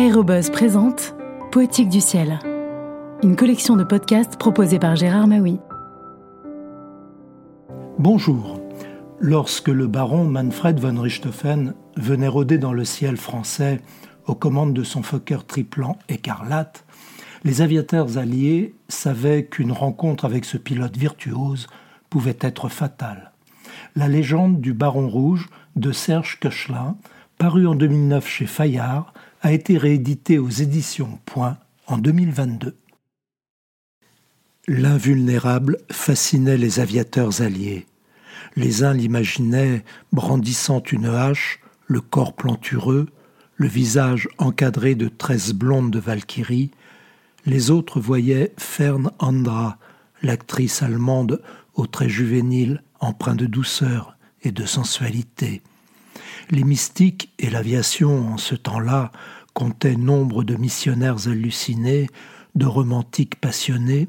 Aérobuzz présente Poétique du ciel, une collection de podcasts proposée par Gérard Maui. Bonjour. Lorsque le baron Manfred von Richthofen venait rôder dans le ciel français aux commandes de son Fokker triplan écarlate, les aviateurs alliés savaient qu'une rencontre avec ce pilote virtuose pouvait être fatale. La légende du Baron Rouge de Serge Koechlin, parue en 2009 chez Fayard, a été réédité aux éditions Point en 2022. L'invulnérable fascinait les aviateurs alliés. Les uns l'imaginaient brandissant une hache, le corps plantureux, le visage encadré de tresses blondes de Valkyrie. Les autres voyaient Fern Andra, l'actrice allemande aux traits juvéniles, empreints de douceur et de sensualité. Les mystiques et l'aviation en ce temps-là comptaient nombre de missionnaires hallucinés, de romantiques passionnés,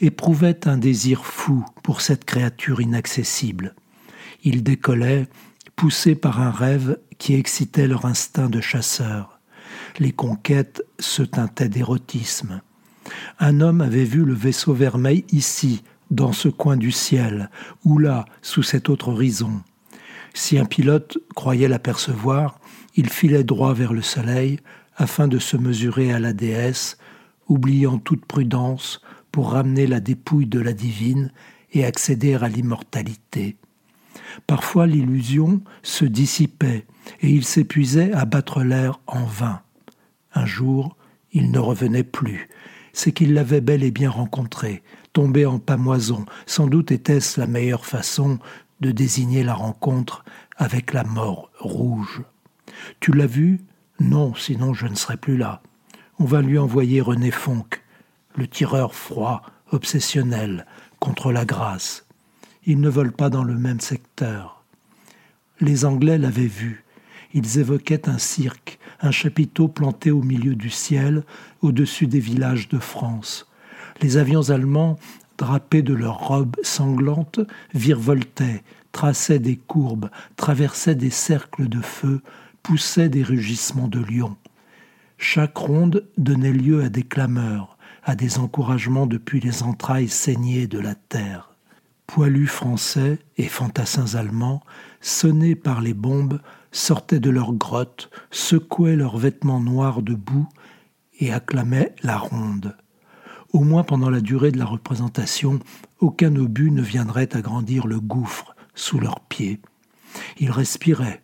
éprouvaient un désir fou pour cette créature inaccessible. Ils décollaient, poussés par un rêve qui excitait leur instinct de chasseur. Les conquêtes se teintaient d'érotisme. Un homme avait vu le vaisseau vermeil ici, dans ce coin du ciel, ou là, sous cet autre horizon. Si un pilote croyait l'apercevoir, il filait droit vers le soleil afin de se mesurer à la déesse, oubliant toute prudence pour ramener la dépouille de la divine et accéder à l'immortalité. Parfois l'illusion se dissipait et il s'épuisait à battre l'air en vain. Un jour, il ne revenait plus. C'est qu'il l'avait bel et bien rencontré, tombé en pamoison. Sans doute était-ce la meilleure façon de désigner la rencontre avec la mort rouge. Tu l'as vu? Non, sinon je ne serais plus là. On va lui envoyer René Fonck, le tireur froid, obsessionnel, contre la grâce. Ils ne volent pas dans le même secteur. Les Anglais l'avaient vu. Ils évoquaient un cirque, un chapiteau planté au milieu du ciel, au-dessus des villages de France. Les avions allemands drapés de leurs robes sanglantes, virevoltaient, traçaient des courbes, traversaient des cercles de feu, poussaient des rugissements de lions. Chaque ronde donnait lieu à des clameurs, à des encouragements depuis les entrailles saignées de la terre. Poilus français et fantassins allemands, sonnés par les bombes, sortaient de leurs grottes, secouaient leurs vêtements noirs de boue et acclamaient la ronde. Au moins pendant la durée de la représentation, aucun obus ne viendrait agrandir le gouffre sous leurs pieds. Ils respiraient.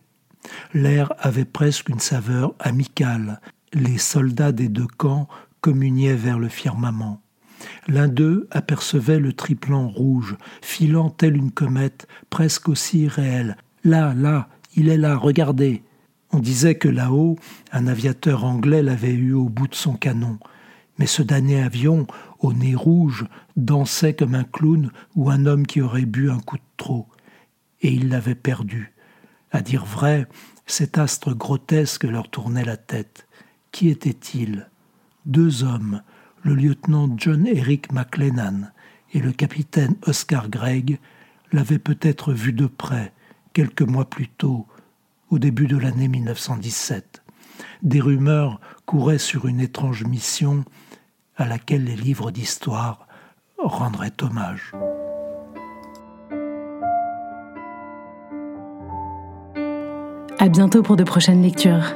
L'air avait presque une saveur amicale. Les soldats des deux camps communiaient vers le firmament. L'un d'eux apercevait le triplan rouge, filant telle une comète, presque aussi réelle. Là, là, il est là, regardez. On disait que là-haut, un aviateur anglais l'avait eu au bout de son canon mais ce damné avion, au nez rouge, dansait comme un clown ou un homme qui aurait bu un coup de trop. Et il l'avait perdu. À dire vrai, cet astre grotesque leur tournait la tête. Qui était-il? Deux hommes, le lieutenant John Eric McLennan et le capitaine Oscar Gregg, l'avaient peut-être vu de près, quelques mois plus tôt, au début de l'année 1917. Des rumeurs couraient sur une étrange mission à laquelle les livres d'histoire rendraient hommage. À bientôt pour de prochaines lectures.